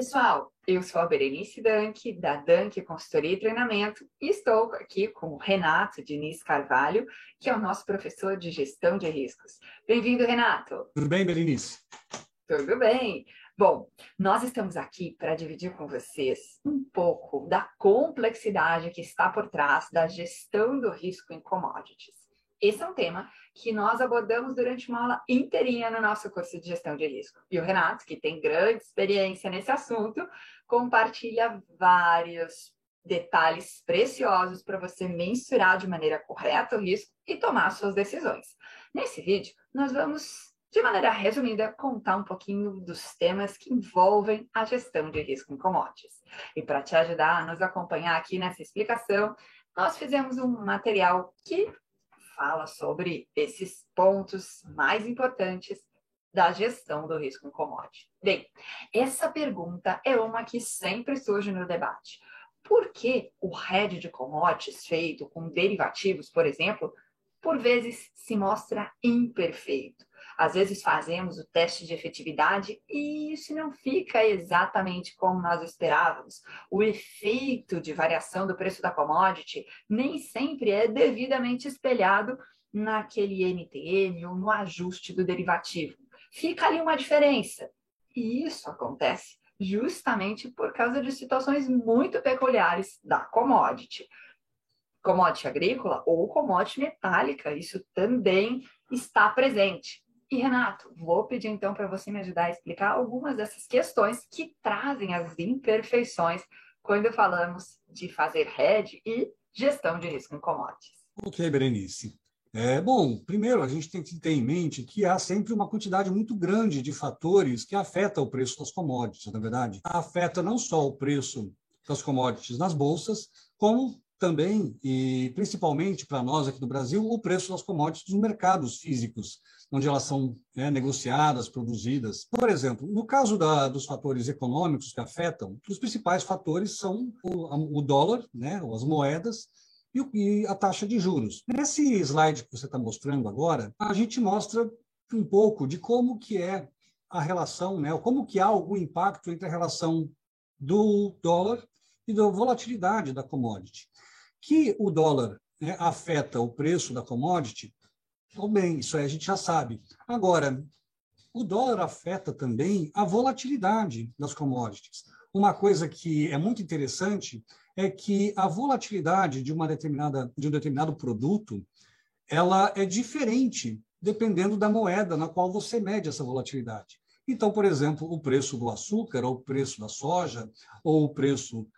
pessoal! Eu sou a Berenice Danke, da Danke Consultoria e Treinamento, e estou aqui com o Renato Diniz Carvalho, que é o nosso professor de gestão de riscos. Bem-vindo, Renato! Tudo bem, Berenice? Tudo bem! Bom, nós estamos aqui para dividir com vocês um pouco da complexidade que está por trás da gestão do risco em commodities. Esse é um tema que nós abordamos durante uma aula inteirinha no nosso curso de gestão de risco. E o Renato, que tem grande experiência nesse assunto, compartilha vários detalhes preciosos para você mensurar de maneira correta o risco e tomar suas decisões. Nesse vídeo, nós vamos, de maneira resumida, contar um pouquinho dos temas que envolvem a gestão de risco em commodities. E para te ajudar a nos acompanhar aqui nessa explicação, nós fizemos um material que fala sobre esses pontos mais importantes da gestão do risco em commodity. Bem, essa pergunta é uma que sempre surge no debate. Por que o hedge de commodities feito com derivativos, por exemplo, por vezes se mostra imperfeito? Às vezes fazemos o teste de efetividade e isso não fica exatamente como nós esperávamos. O efeito de variação do preço da commodity nem sempre é devidamente espelhado naquele NTM ou no ajuste do derivativo. Fica ali uma diferença. E isso acontece justamente por causa de situações muito peculiares da commodity. Commodity agrícola ou commodity metálica, isso também está presente. E Renato, vou pedir então para você me ajudar a explicar algumas dessas questões que trazem as imperfeições quando falamos de fazer hedge e gestão de risco em commodities. Ok, Berenice. É, bom, primeiro a gente tem que ter em mente que há sempre uma quantidade muito grande de fatores que afetam o preço das commodities, na é verdade. Afeta não só o preço das commodities nas bolsas, como também, e principalmente para nós aqui do Brasil, o preço das commodities nos mercados físicos, onde elas são né, negociadas, produzidas. Por exemplo, no caso da, dos fatores econômicos que afetam, os principais fatores são o, o dólar, né, as moedas, e, e a taxa de juros. Nesse slide que você está mostrando agora, a gente mostra um pouco de como que é a relação, né, como que há algum impacto entre a relação do dólar e da volatilidade da commodity que o dólar né, afeta o preço da commodity, tudo bem, isso aí a gente já sabe. Agora, o dólar afeta também a volatilidade das commodities. Uma coisa que é muito interessante é que a volatilidade de uma determinada de um determinado produto, ela é diferente dependendo da moeda na qual você mede essa volatilidade. Então, por exemplo, o preço do açúcar, ou o preço da soja, ou o preço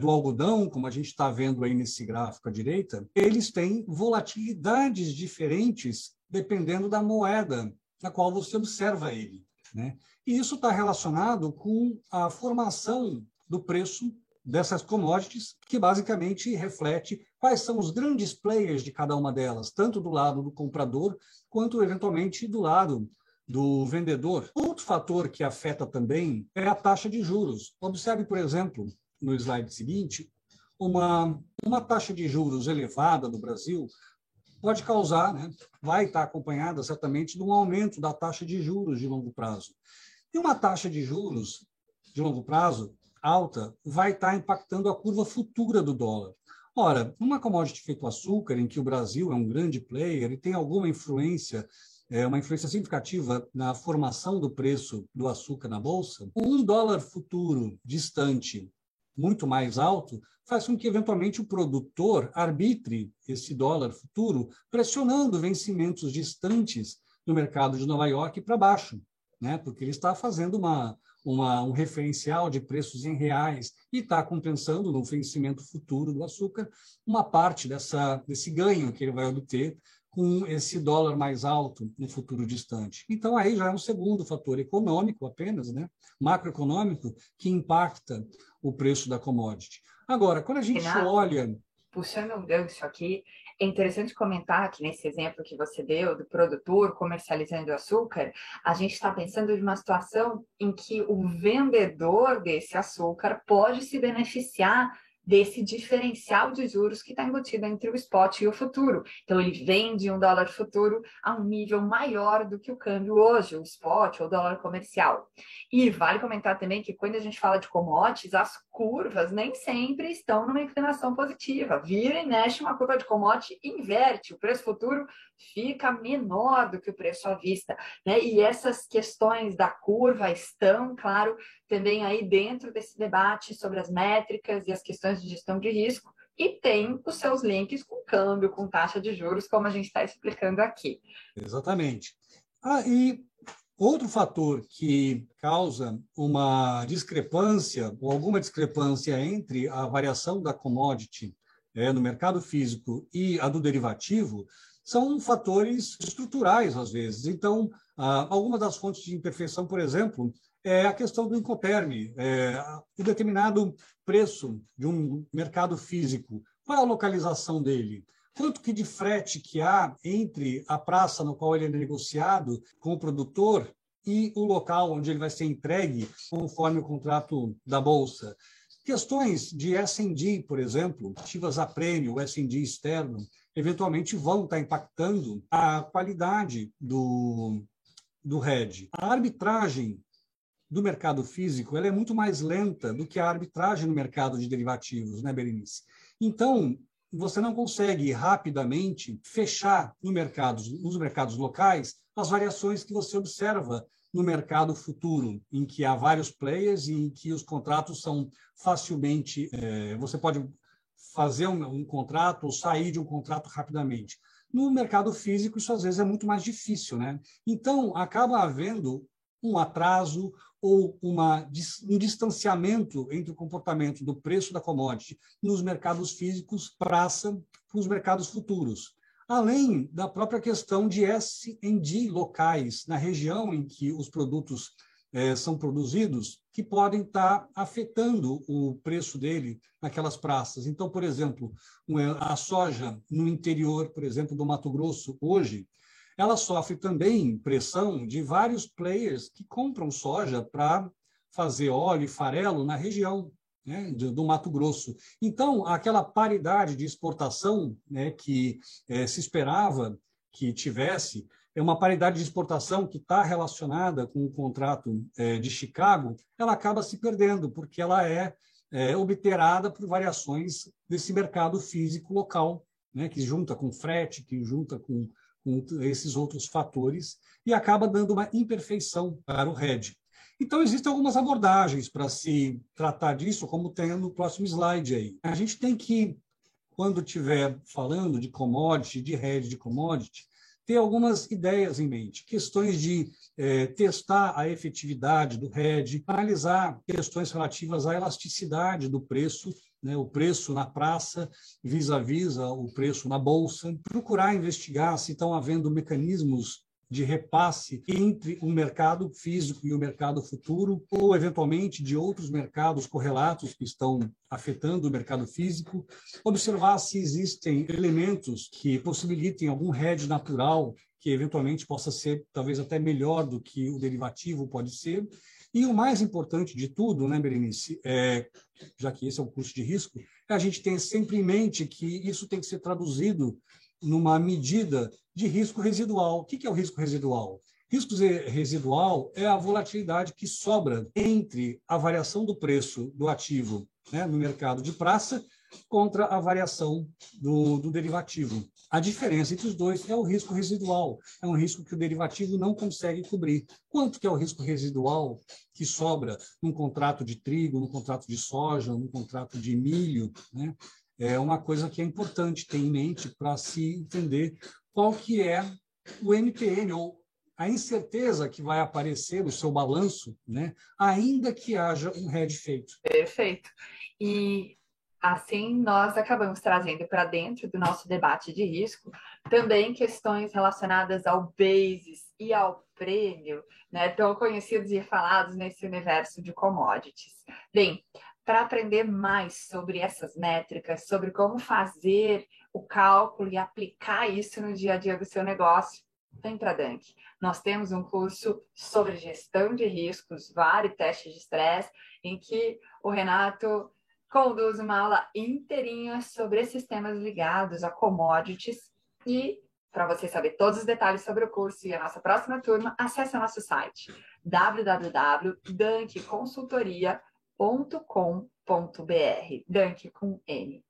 do algodão, como a gente está vendo aí nesse gráfico à direita, eles têm volatilidades diferentes dependendo da moeda na qual você observa ele. Né? E isso está relacionado com a formação do preço dessas commodities, que basicamente reflete quais são os grandes players de cada uma delas, tanto do lado do comprador, quanto eventualmente do lado do vendedor. Outro fator que afeta também é a taxa de juros. Observe, por exemplo, no slide seguinte, uma, uma taxa de juros elevada no Brasil pode causar, né, vai estar acompanhada certamente de um aumento da taxa de juros de longo prazo. E uma taxa de juros de longo prazo alta vai estar impactando a curva futura do dólar. Ora, uma commodity feito açúcar, em que o Brasil é um grande player e tem alguma influência, é, uma influência significativa na formação do preço do açúcar na bolsa, um dólar futuro distante muito mais alto, faz com que, eventualmente, o produtor arbitre esse dólar futuro, pressionando vencimentos distantes no mercado de Nova York para baixo, né? porque ele está fazendo uma, uma, um referencial de preços em reais e está compensando no vencimento futuro do açúcar uma parte dessa, desse ganho que ele vai obter com esse dólar mais alto no futuro distante. Então, aí já é um segundo fator econômico apenas, né? macroeconômico, que impacta o preço da commodity. Agora, quando a gente Renato, olha. Puxando um gancho aqui, é interessante comentar que nesse exemplo que você deu do produtor comercializando açúcar, a gente está pensando de uma situação em que o vendedor desse açúcar pode se beneficiar desse diferencial de juros que está embutido entre o spot e o futuro. Então, ele vende um dólar futuro a um nível maior do que o câmbio hoje, o spot ou o dólar comercial. E vale comentar também que quando a gente fala de commodities, as curvas nem sempre estão numa inclinação positiva. Vira e mexe uma curva de commodity, inverte. O preço futuro fica menor do que o preço à vista. Né? E essas questões da curva estão, claro, também aí dentro desse debate sobre as métricas e as questões de gestão de risco, e tem os seus links com câmbio, com taxa de juros, como a gente está explicando aqui. Exatamente. Ah, e outro fator que causa uma discrepância, ou alguma discrepância entre a variação da commodity é, no mercado físico e a do derivativo, são fatores estruturais, às vezes. Então, ah, algumas das fontes de imperfeição, por exemplo, é a questão do Incoterm, é, o determinado preço de um mercado físico, qual é a localização dele? Quanto que de frete que há entre a praça no qual ele é negociado com o produtor e o local onde ele vai ser entregue conforme o contrato da Bolsa? Questões de S&D, por exemplo, ativas a prêmio, S&D externo, eventualmente vão estar impactando a qualidade do, do RED. A arbitragem do mercado físico ela é muito mais lenta do que a arbitragem no mercado de derivativos, né, Berenice? Então, você não consegue rapidamente fechar no mercado, nos mercados locais as variações que você observa no mercado futuro, em que há vários players e em que os contratos são facilmente. É, você pode fazer um, um contrato ou sair de um contrato rapidamente. No mercado físico, isso às vezes é muito mais difícil, né? Então, acaba havendo um atraso ou uma, um distanciamento entre o comportamento do preço da commodity nos mercados físicos praça para os mercados futuros. Além da própria questão de S&D locais, na região em que os produtos eh, são produzidos, que podem estar afetando o preço dele naquelas praças. Então, por exemplo, a soja no interior, por exemplo, do Mato Grosso, hoje, ela sofre também pressão de vários players que compram soja para fazer óleo e farelo na região né, do Mato Grosso. Então, aquela paridade de exportação né, que é, se esperava que tivesse, é uma paridade de exportação que está relacionada com o contrato é, de Chicago, ela acaba se perdendo, porque ela é, é obterada por variações desse mercado físico local, né, que junta com frete, que junta com com esses outros fatores e acaba dando uma imperfeição para o RED. Então, existem algumas abordagens para se tratar disso, como tem no próximo slide aí. A gente tem que, quando estiver falando de commodity, de RED de commodity, ter algumas ideias em mente, questões de é, testar a efetividade do RED, analisar questões relativas à elasticidade do preço né, o preço na praça vis-à-vis -vis o preço na bolsa, procurar investigar se estão havendo mecanismos de repasse entre o mercado físico e o mercado futuro, ou eventualmente de outros mercados correlatos que estão afetando o mercado físico, observar se existem elementos que possibilitem algum hedge natural que eventualmente possa ser talvez até melhor do que o derivativo pode ser, e o mais importante de tudo, né, Berenice, é, já que esse é o custo de risco, é a gente tem sempre em mente que isso tem que ser traduzido numa medida de risco residual. O que é o risco residual? Risco residual é a volatilidade que sobra entre a variação do preço do ativo né, no mercado de praça contra a variação do, do, derivativo. A diferença entre os dois é o risco residual. É um risco que o derivativo não consegue cobrir. Quanto que é o risco residual que sobra num contrato de trigo, num contrato de soja, num contrato de milho? Né? É uma coisa que é importante ter em mente para se entender qual que é o NPN, ou a incerteza que vai aparecer no seu balanço, né? ainda que haja um hedge feito. Perfeito. E Assim, nós acabamos trazendo para dentro do nosso debate de risco também questões relacionadas ao basis e ao prêmio, né, tão conhecidos e falados nesse universo de commodities. Bem, para aprender mais sobre essas métricas, sobre como fazer o cálculo e aplicar isso no dia a dia do seu negócio, vem para a Dunk. Nós temos um curso sobre gestão de riscos, vários testes de estresse, em que o Renato conduzo uma aula inteirinha sobre esses temas ligados a commodities e para você saber todos os detalhes sobre o curso e a nossa próxima turma, acesse nosso site www.dankeconsultoria.com.br Danke com N.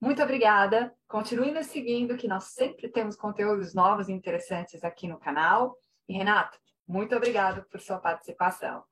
Muito obrigada. Continue nos seguindo, que nós sempre temos conteúdos novos e interessantes aqui no canal. E Renato, muito obrigado por sua participação.